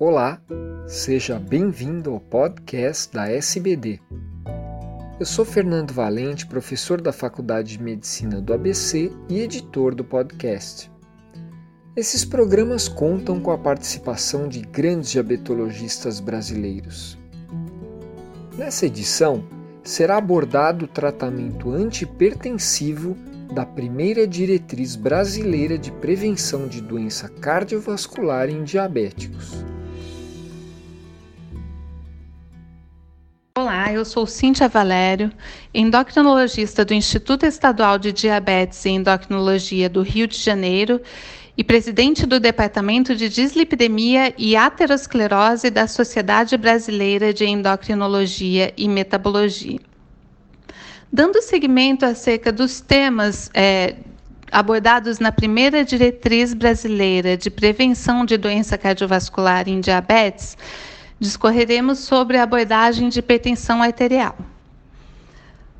Olá, seja bem-vindo ao podcast da SBD. Eu sou Fernando Valente, professor da Faculdade de Medicina do ABC e editor do podcast. Esses programas contam com a participação de grandes diabetologistas brasileiros. Nessa edição, será abordado o tratamento antipertensivo da primeira diretriz brasileira de prevenção de doença cardiovascular em diabéticos. Olá, eu sou Cíntia Valério, endocrinologista do Instituto Estadual de Diabetes e Endocrinologia do Rio de Janeiro e presidente do Departamento de Dislipidemia e Aterosclerose da Sociedade Brasileira de Endocrinologia e Metabologia. Dando seguimento acerca dos temas é, abordados na primeira diretriz brasileira de prevenção de doença cardiovascular em diabetes, discorreremos sobre a abordagem de hipertensão arterial.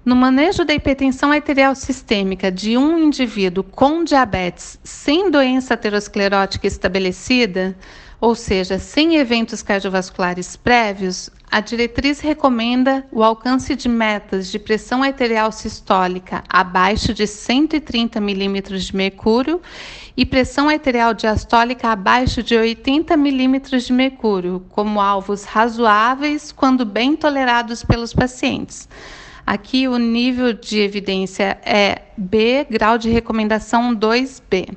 No manejo da hipertensão arterial sistêmica de um indivíduo com diabetes sem doença aterosclerótica estabelecida, ou seja, sem eventos cardiovasculares prévios, a diretriz recomenda o alcance de metas de pressão arterial sistólica abaixo de 130 milímetros de mercúrio e pressão arterial diastólica abaixo de 80 milímetros de mercúrio, como alvos razoáveis quando bem tolerados pelos pacientes. Aqui o nível de evidência é B, grau de recomendação 2B.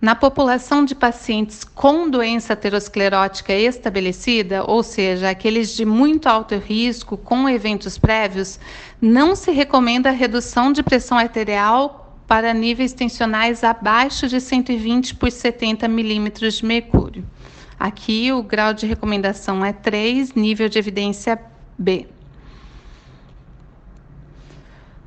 Na população de pacientes com doença aterosclerótica estabelecida, ou seja, aqueles de muito alto risco com eventos prévios, não se recomenda a redução de pressão arterial para níveis tensionais abaixo de 120 por 70 milímetros de mercúrio. Aqui o grau de recomendação é 3, nível de evidência B.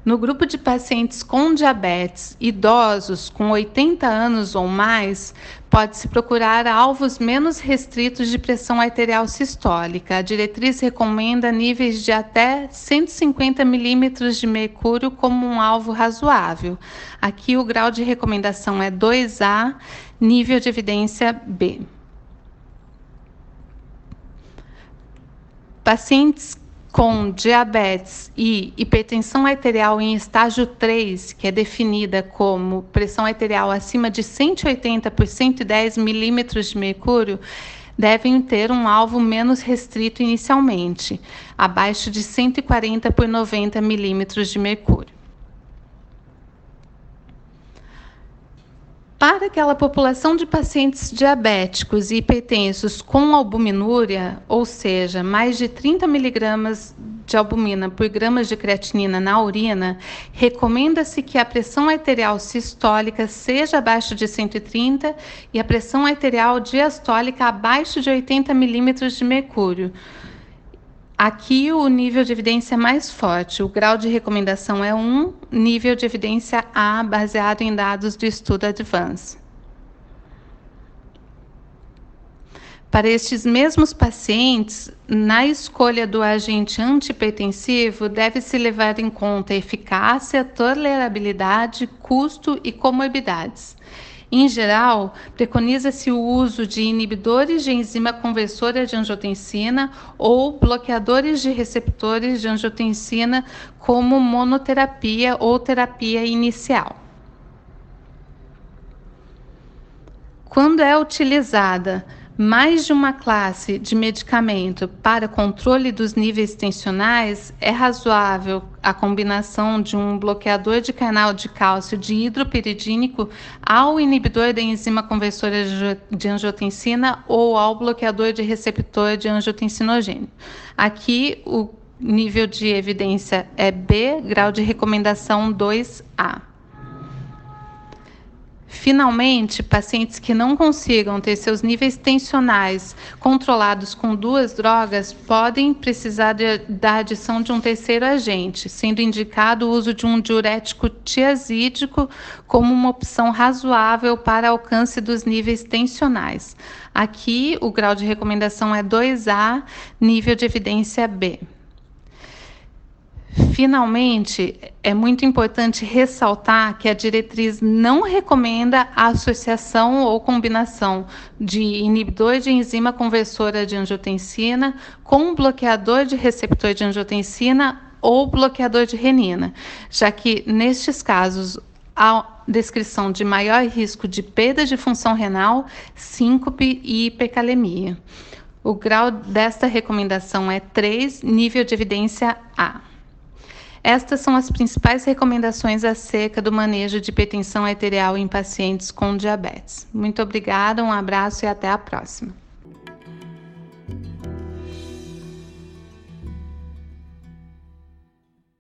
No grupo de pacientes com diabetes, idosos com 80 anos ou mais, pode-se procurar alvos menos restritos de pressão arterial sistólica. A diretriz recomenda níveis de até 150 milímetros de mercúrio como um alvo razoável. Aqui o grau de recomendação é 2A, nível de evidência B. Pacientes com diabetes e hipertensão arterial em estágio 3, que é definida como pressão arterial acima de 180 por 110 milímetros de mercúrio, devem ter um alvo menos restrito inicialmente, abaixo de 140 por 90 milímetros de mercúrio. Para aquela população de pacientes diabéticos e hipertensos com albuminúria, ou seja, mais de 30 miligramas de albumina por gramas de creatinina na urina, recomenda-se que a pressão arterial sistólica seja abaixo de 130 e a pressão arterial diastólica abaixo de 80 milímetros de mercúrio. Aqui o nível de evidência é mais forte. O grau de recomendação é 1, nível de evidência A, baseado em dados do estudo Advance. Para estes mesmos pacientes, na escolha do agente antipertensivo, deve-se levar em conta eficácia, tolerabilidade, custo e comorbidades. Em geral, preconiza-se o uso de inibidores de enzima conversora de angiotensina ou bloqueadores de receptores de angiotensina como monoterapia ou terapia inicial. Quando é utilizada mais de uma classe de medicamento para controle dos níveis tensionais, é razoável a combinação de um bloqueador de canal de cálcio de hidropiridínico ao inibidor da enzima conversora de angiotensina ou ao bloqueador de receptor de angiotensinogênio. Aqui o nível de evidência é B, grau de recomendação 2A. Finalmente, pacientes que não consigam ter seus níveis tensionais controlados com duas drogas podem precisar de, da adição de um terceiro agente, sendo indicado o uso de um diurético tiazídico como uma opção razoável para alcance dos níveis tensionais. Aqui, o grau de recomendação é 2A, nível de evidência B. Finalmente, é muito importante ressaltar que a diretriz não recomenda a associação ou combinação de inibidor de enzima conversora de angiotensina com bloqueador de receptor de angiotensina ou bloqueador de renina, já que nestes casos há descrição de maior risco de perda de função renal, síncope e hipercalemia. O grau desta recomendação é 3, nível de evidência A. Estas são as principais recomendações acerca do manejo de hipertensão arterial em pacientes com diabetes. Muito obrigada, um abraço e até a próxima.